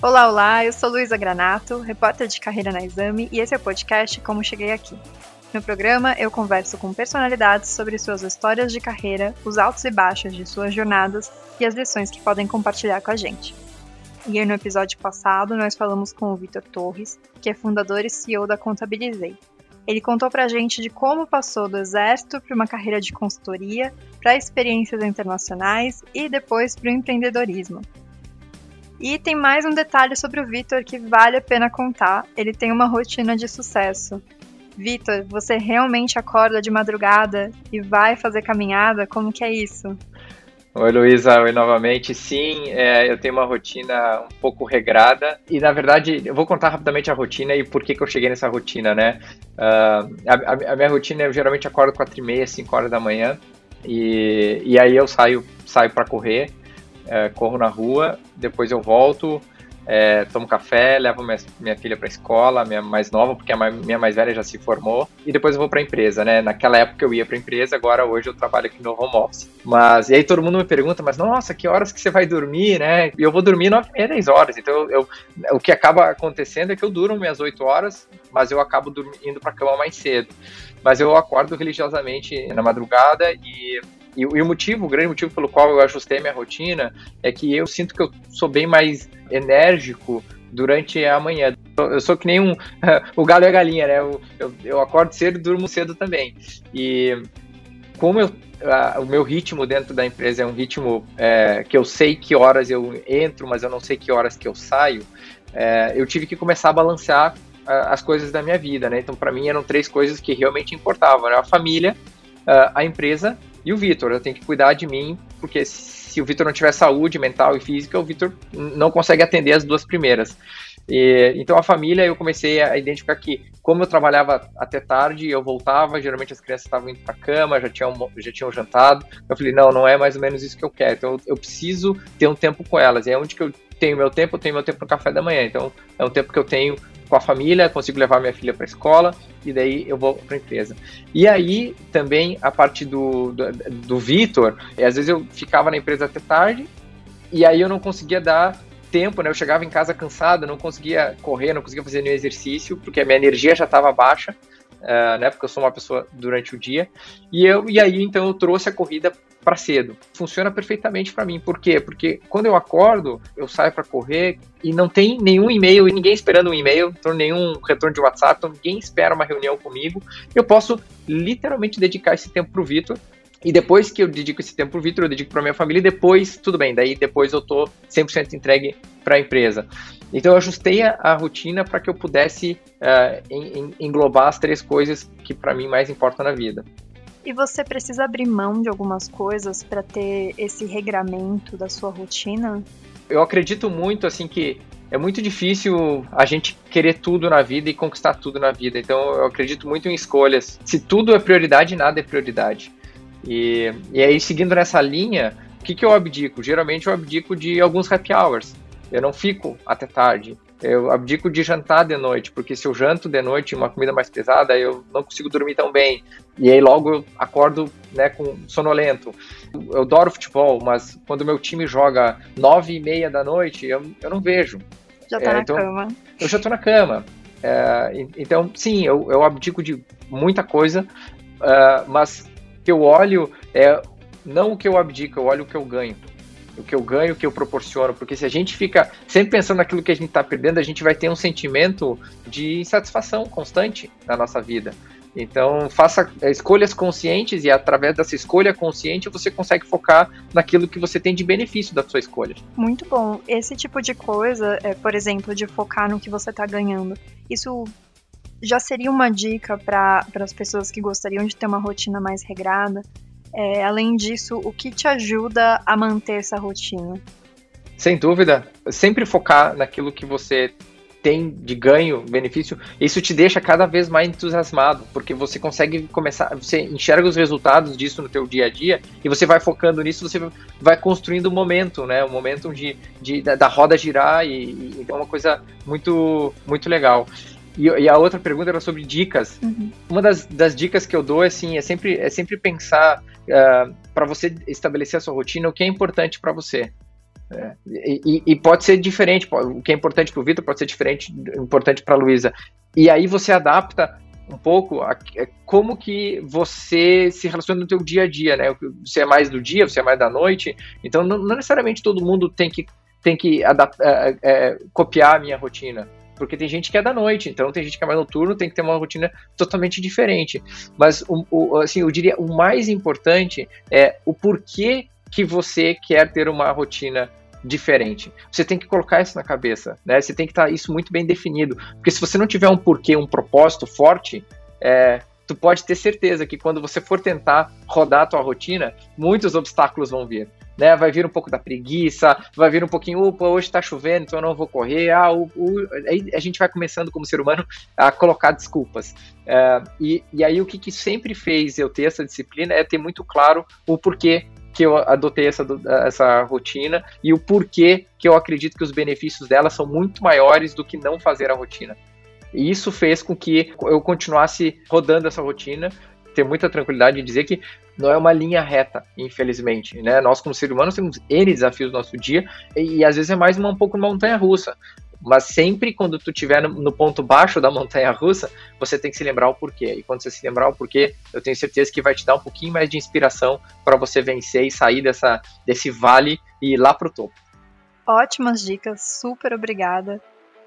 Olá, olá, eu sou Luísa Granato, repórter de carreira na Exame, e esse é o podcast Como Cheguei Aqui. No programa, eu converso com personalidades sobre suas histórias de carreira, os altos e baixos de suas jornadas e as lições que podem compartilhar com a gente. E aí, no episódio passado, nós falamos com o Vitor Torres, que é fundador e CEO da Contabilizei. Ele contou pra gente de como passou do exército para uma carreira de consultoria, para experiências internacionais e depois para o empreendedorismo. E tem mais um detalhe sobre o Vitor que vale a pena contar. Ele tem uma rotina de sucesso. Vitor, você realmente acorda de madrugada e vai fazer caminhada? Como que é isso? Oi, Luísa, oi novamente. Sim, é, eu tenho uma rotina um pouco regrada e, na verdade, eu vou contar rapidamente a rotina e por que, que eu cheguei nessa rotina, né? Uh, a, a, minha rotina, eu geralmente acordo 4 e meia, 5 horas da manhã e, e aí eu saio, saio para correr é, corro na rua, depois eu volto, é, tomo café, levo minha, minha filha para escola, minha mais nova, porque a minha mais velha já se formou, e depois eu vou para a empresa, né? Naquela época eu ia para a empresa, agora hoje eu trabalho aqui no home office. Mas, e aí todo mundo me pergunta, mas nossa, que horas que você vai dormir, né? E eu vou dormir 9 e 10 horas, então eu, eu, o que acaba acontecendo é que eu durmo minhas 8 horas, mas eu acabo indo para a cama mais cedo. Mas eu acordo religiosamente na madrugada e e, e, o motivo, o grande motivo pelo qual eu ajustei minha rotina é que eu sinto que eu sou bem mais enérgico durante a manhã. Eu sou que nem um. o galo e a galinha, né? Eu, eu, eu acordo cedo e durmo cedo também. E como eu, o meu ritmo dentro da empresa é um ritmo é, que eu sei que horas eu entro, mas eu não sei que horas que eu saio, é, eu tive que começar a balancear as coisas da minha vida, né? Então, para mim, eram três coisas que realmente importavam: né? a família, a empresa e o Vitor. Eu tenho que cuidar de mim, porque se o Vitor não tiver saúde mental e física, o Vitor não consegue atender as duas primeiras. E, então a família, eu comecei a identificar que, como eu trabalhava até tarde, eu voltava, geralmente as crianças estavam indo para cama, já tinham, já tinham jantado. Eu falei, não, não é mais ou menos isso que eu quero. Então eu, eu preciso ter um tempo com elas. E é onde que eu tenho meu tempo, eu tenho meu tempo no café da manhã. Então é um tempo que eu tenho com a família, consigo levar minha filha para a escola e daí eu vou para a empresa. E aí também a parte do, do, do Vitor, é, às vezes eu ficava na empresa até tarde e aí eu não conseguia dar tempo, né? Eu chegava em casa cansado, não conseguia correr, não conseguia fazer nenhum exercício, porque a minha energia já estava baixa, uh, né? Porque eu sou uma pessoa durante o dia. E eu e aí então eu trouxe a corrida para cedo. Funciona perfeitamente para mim. Por quê? Porque quando eu acordo, eu saio para correr e não tem nenhum e-mail, ninguém esperando um e-mail, nenhum retorno de WhatsApp, então ninguém espera uma reunião comigo. Eu posso literalmente dedicar esse tempo pro Vitor e depois que eu dedico esse tempo pro Vitor, eu dedico para minha família e depois, tudo bem, daí depois eu tô 100% entregue para a empresa. Então eu ajustei a, a rotina para que eu pudesse uh, en, en, englobar as três coisas que para mim mais importam na vida. E você precisa abrir mão de algumas coisas para ter esse regramento da sua rotina? Eu acredito muito assim que é muito difícil a gente querer tudo na vida e conquistar tudo na vida. Então eu acredito muito em escolhas. Se tudo é prioridade, nada é prioridade. E, e aí, seguindo nessa linha, o que, que eu abdico? Geralmente eu abdico de alguns happy hours. Eu não fico até tarde eu abdico de jantar de noite, porque se eu janto de noite uma comida mais pesada, eu não consigo dormir tão bem. E aí logo eu acordo né, com sonolento. Eu adoro futebol, mas quando meu time joga nove e meia da noite, eu, eu não vejo. Já tá é, na então, cama. Eu já tô na cama. É, então, sim, eu, eu abdico de muita coisa, uh, mas que eu olho é não o que eu abdico, eu olho o que eu ganho o que eu ganho, o que eu proporciono, porque se a gente fica sempre pensando naquilo que a gente está perdendo, a gente vai ter um sentimento de insatisfação constante na nossa vida. Então, faça escolhas conscientes e através dessa escolha consciente você consegue focar naquilo que você tem de benefício da sua escolha. Muito bom. Esse tipo de coisa, é, por exemplo, de focar no que você está ganhando, isso já seria uma dica para as pessoas que gostariam de ter uma rotina mais regrada. É, além disso, o que te ajuda a manter essa rotina? Sem dúvida, sempre focar naquilo que você tem de ganho, benefício, isso te deixa cada vez mais entusiasmado, porque você consegue começar, você enxerga os resultados disso no teu dia a dia e você vai focando nisso, você vai construindo o um momento, né, o um momento de, de da, da, roda girar e, e é uma coisa muito muito legal. E, e, a outra pergunta era sobre dicas. Uhum. Uma das, das, dicas que eu dou assim, é sempre, é sempre pensar uh, ah, para você estabelecer a sua rotina o que é importante para você. É, e, e, pode ser diferente, o que é importante para o Vitor pode ser diferente, importante para a Luísa. E aí você adapta um pouco a, a, é, como que você se relaciona no teu dia a dia, né? Você é mais do dia, você é mais da noite. Então não, não necessariamente todo mundo tem que tem que adaptar, é, é, copiar a minha rotina. Porque tem gente que é da noite, então tem gente que é mais noturno, tem que ter uma rotina totalmente diferente. Mas o, o, assim, eu diria o mais importante é o porquê que você quer ter uma rotina diferente. Você tem que colocar isso na cabeça, né? Você tem que estar tá isso muito bem definido, porque se você não tiver um porquê, um propósito forte, é, tu pode ter certeza que quando você for tentar rodar a tua rotina, muitos obstáculos vão vir. Né, vai vir um pouco da preguiça, vai vir um pouquinho, opa, hoje tá chovendo, então eu não vou correr. Ah, o, o, aí a gente vai começando como ser humano a colocar desculpas. É, e, e aí o que, que sempre fez eu ter essa disciplina é ter muito claro o porquê que eu adotei essa, essa rotina e o porquê que eu acredito que os benefícios dela são muito maiores do que não fazer a rotina. E isso fez com que eu continuasse rodando essa rotina, ter muita tranquilidade em dizer que não é uma linha reta, infelizmente, né? Nós como seres humanos temos N desafios no nosso dia e, e às vezes é mais uma, um pouco montanha russa. Mas sempre quando tu estiver no, no, ponto baixo da montanha russa, você tem que se lembrar o porquê. E quando você se lembrar o porquê, eu tenho certeza que vai te dar um pouquinho mais de inspiração para você vencer e sair dessa, desse vale e ir lá pro topo. Ótimas dicas, super obrigada.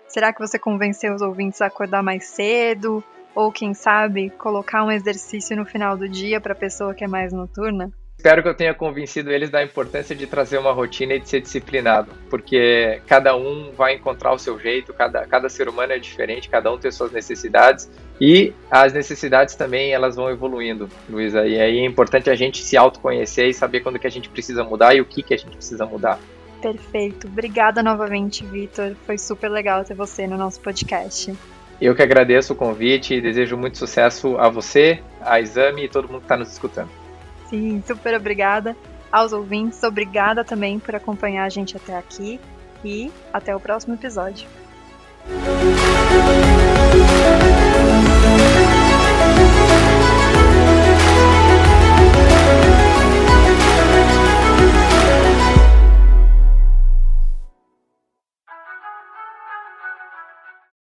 Será que você convenceu os ouvintes a acordar mais cedo? Ou, quem sabe, colocar um exercício no final do dia para a pessoa que é mais noturna? Espero que eu tenha convencido eles da importância de trazer uma rotina e de ser disciplinado, porque cada um vai encontrar o seu jeito, cada, cada ser humano é diferente, cada um tem suas necessidades e as necessidades também elas vão evoluindo, Luísa. E aí é importante a gente se autoconhecer e saber quando que a gente precisa mudar e o que que a gente precisa mudar. Perfeito. Obrigada novamente, Vitor. Foi super legal ter você no nosso podcast. Eu que agradeço o convite e desejo muito sucesso a você, a Exame e todo mundo que está nos escutando. Sim, super obrigada aos ouvintes. Obrigada também por acompanhar a gente até aqui. E até o próximo episódio.